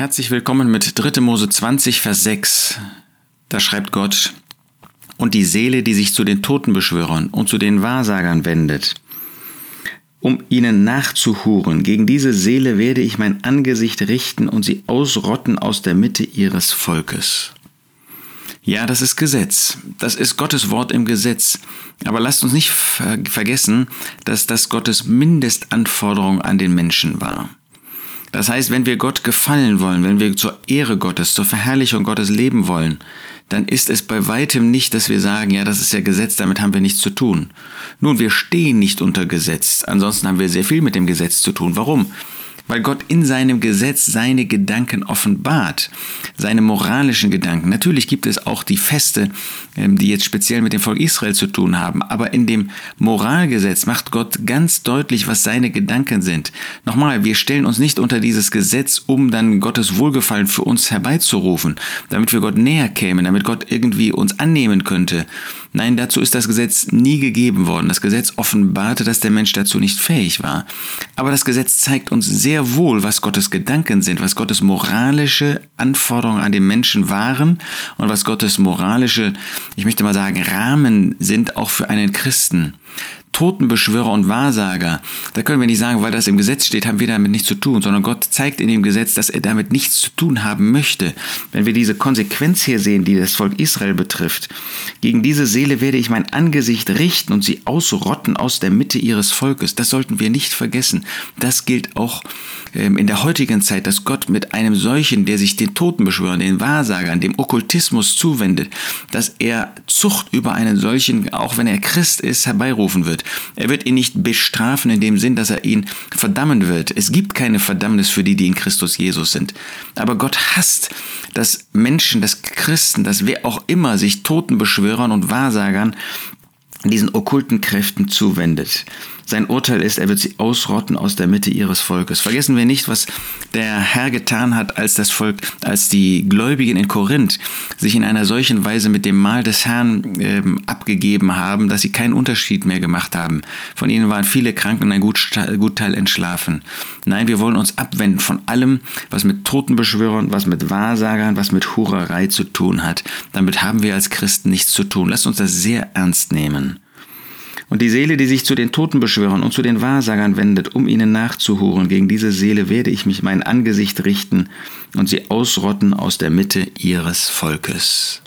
Herzlich willkommen mit 3. Mose 20, Vers 6. Da schreibt Gott, und die Seele, die sich zu den Totenbeschwörern und zu den Wahrsagern wendet, um ihnen nachzuhuren, gegen diese Seele werde ich mein Angesicht richten und sie ausrotten aus der Mitte ihres Volkes. Ja, das ist Gesetz. Das ist Gottes Wort im Gesetz. Aber lasst uns nicht vergessen, dass das Gottes Mindestanforderung an den Menschen war. Das heißt, wenn wir Gott gefallen wollen, wenn wir zur Ehre Gottes, zur Verherrlichung Gottes leben wollen, dann ist es bei weitem nicht, dass wir sagen, ja, das ist ja Gesetz, damit haben wir nichts zu tun. Nun, wir stehen nicht unter Gesetz. Ansonsten haben wir sehr viel mit dem Gesetz zu tun. Warum? Weil Gott in seinem Gesetz seine Gedanken offenbart, seine moralischen Gedanken. Natürlich gibt es auch die Feste, ähm, die jetzt speziell mit dem Volk Israel zu tun haben, aber in dem Moralgesetz macht Gott ganz deutlich, was seine Gedanken sind. Nochmal, wir stellen uns nicht unter dieses Gesetz, um dann Gottes Wohlgefallen für uns herbeizurufen, damit wir Gott näher kämen, damit Gott irgendwie uns annehmen könnte. Nein, dazu ist das Gesetz nie gegeben worden. Das Gesetz offenbarte, dass der Mensch dazu nicht fähig war. Aber das Gesetz zeigt uns sehr wohl, was Gottes Gedanken sind, was Gottes moralische Anforderungen an den Menschen waren und was Gottes moralische, ich möchte mal sagen, Rahmen sind auch für einen Christen. Totenbeschwörer und Wahrsager, da können wir nicht sagen, weil das im Gesetz steht, haben wir damit nichts zu tun, sondern Gott zeigt in dem Gesetz, dass er damit nichts zu tun haben möchte. Wenn wir diese Konsequenz hier sehen, die das Volk Israel betrifft, gegen diese Seele werde ich mein Angesicht richten und sie ausrotten aus der Mitte ihres Volkes. Das sollten wir nicht vergessen. Das gilt auch ähm, in der heutigen Zeit, dass Gott mit einem solchen, der sich den Totenbeschwörern, den Wahrsagern, dem Okkultismus zuwendet, dass er Zucht über einen solchen, auch wenn er Christ ist, herbeirufen wird. Er wird ihn nicht bestrafen in dem Sinn, dass er ihn verdammen wird. Es gibt keine Verdammnis für die, die in Christus Jesus sind. Aber Gott hasst, dass Menschen, dass Christen, dass wer auch immer sich Totenbeschwörern und Wahrsagern diesen okkulten Kräften zuwendet. Sein Urteil ist, er wird sie ausrotten aus der Mitte ihres Volkes. Vergessen wir nicht, was der Herr getan hat, als das Volk, als die Gläubigen in Korinth sich in einer solchen Weise mit dem Mahl des Herrn ähm, abgegeben haben, dass sie keinen Unterschied mehr gemacht haben. Von ihnen waren viele krank und ein Gutteil entschlafen. Nein, wir wollen uns abwenden von allem, was mit Totenbeschwörern, was mit Wahrsagern, was mit Hurerei zu tun hat. Damit haben wir als Christen nichts zu tun. Lasst uns das sehr ernst nehmen. Und die Seele, die sich zu den Totenbeschwörern und zu den Wahrsagern wendet, um ihnen nachzuhuren, gegen diese Seele werde ich mich mein Angesicht richten und sie ausrotten aus der Mitte ihres Volkes.